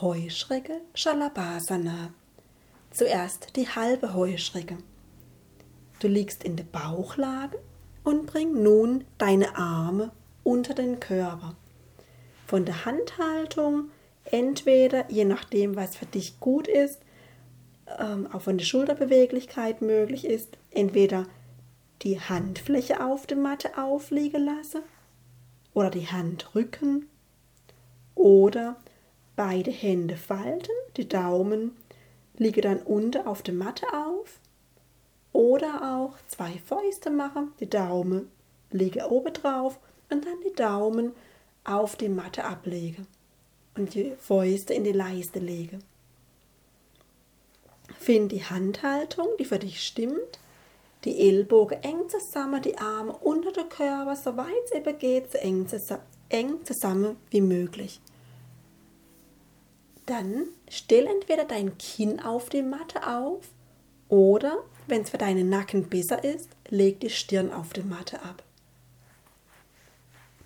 Heuschrecke Shalabhasana. Zuerst die halbe Heuschrecke. Du liegst in der Bauchlage und bring nun deine Arme unter den Körper. Von der Handhaltung entweder, je nachdem, was für dich gut ist, ähm, auch von der Schulterbeweglichkeit möglich ist, entweder die Handfläche auf der Matte aufliegen lasse oder die Handrücken oder beide Hände falten, die Daumen liegen dann unten auf der Matte auf oder auch zwei Fäuste machen, die Daumen liegen oben drauf und dann die Daumen auf die Matte ablegen und die Fäuste in die Leiste legen. Find die Handhaltung, die für dich stimmt. Die Ellbogen eng zusammen, die Arme unter der Körper, soweit es eben geht, so eng, eng zusammen wie möglich. Dann stell entweder dein Kinn auf die Matte auf oder, wenn es für deinen Nacken besser ist, leg die Stirn auf die Matte ab.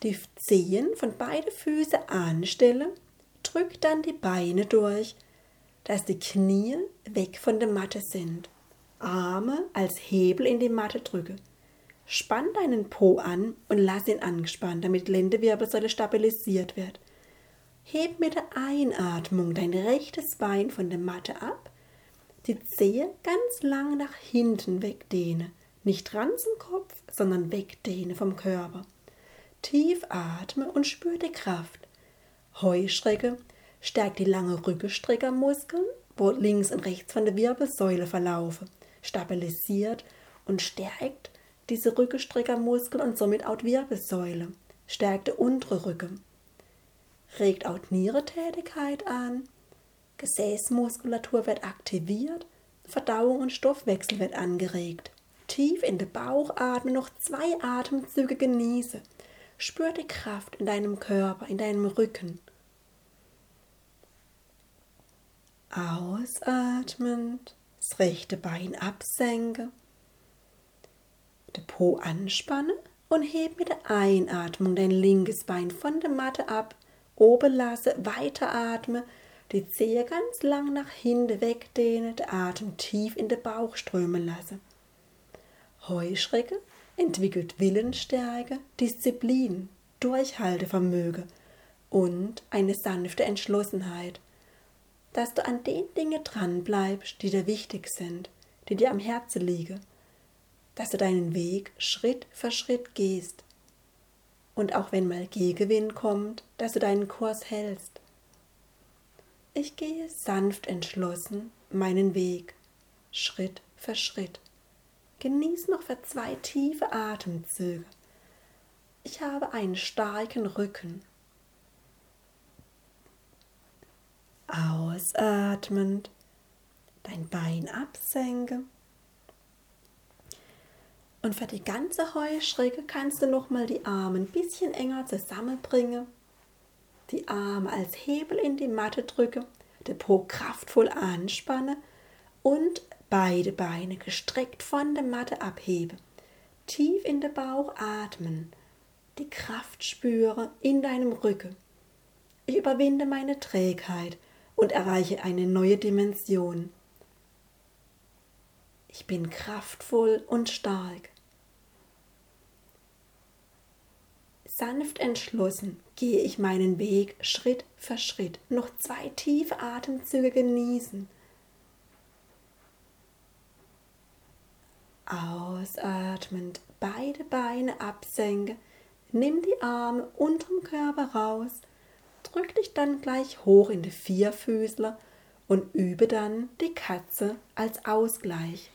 Die Zehen von beiden Füßen anstellen, drück dann die Beine durch, dass die Knie weg von der Matte sind. Arme als Hebel in die Matte drücke. Spann deinen Po an und lass ihn angespannt, damit die Lendenwirbelsäule stabilisiert wird. Heb mit der Einatmung dein rechtes Bein von der Matte ab, die Zehe ganz lang nach hinten wegdehne, nicht Ranzenkopf, sondern wegdehne vom Körper. Tief atme und spür die Kraft. Heuschrecke stärkt die lange Rückenstreckermuskeln, wo links und rechts von der Wirbelsäule verlaufen, stabilisiert und stärkt diese Rückenstreckermuskeln und somit auch die Wirbelsäule, stärkt der untere Rücken, regt auch Nierentätigkeit an, Gesäßmuskulatur wird aktiviert, Verdauung und Stoffwechsel wird angeregt. Tief in den Bauch atmen, noch zwei Atemzüge genieße. Spür die Kraft in deinem Körper, in deinem Rücken. Ausatmend das rechte Bein absenke, den Po anspanne und heb mit der Einatmung dein linkes Bein von der Matte ab, oben lasse, weiteratme, die Zehe ganz lang nach hinten wegdehne, den Atem tief in den Bauch strömen lasse. Heuschrecke entwickelt Willensstärke, Disziplin, Durchhaltevermögen und eine sanfte Entschlossenheit dass du an den Dingen dranbleibst, die dir wichtig sind, die dir am Herzen liegen, dass du deinen Weg Schritt für Schritt gehst und auch wenn mal Gegenwind kommt, dass du deinen Kurs hältst. Ich gehe sanft entschlossen meinen Weg, Schritt für Schritt. Genieß noch für zwei tiefe Atemzüge. Ich habe einen starken Rücken Ausatmend dein Bein absenke. Und für die ganze Heuschrecke kannst du nochmal die Arme ein bisschen enger zusammenbringen. Die Arme als Hebel in die Matte drücke, den Po kraftvoll anspanne und beide Beine gestreckt von der Matte abhebe. Tief in den Bauch atmen, die Kraft spüre in deinem Rücken. Ich überwinde meine Trägheit und erreiche eine neue Dimension. Ich bin kraftvoll und stark. Sanft entschlossen gehe ich meinen Weg Schritt für Schritt. Noch zwei tiefe Atemzüge genießen. Ausatmend beide Beine absenke, nimm die Arme unterm Körper raus drück dich dann gleich hoch in die Vierfüßler und übe dann die Katze als Ausgleich.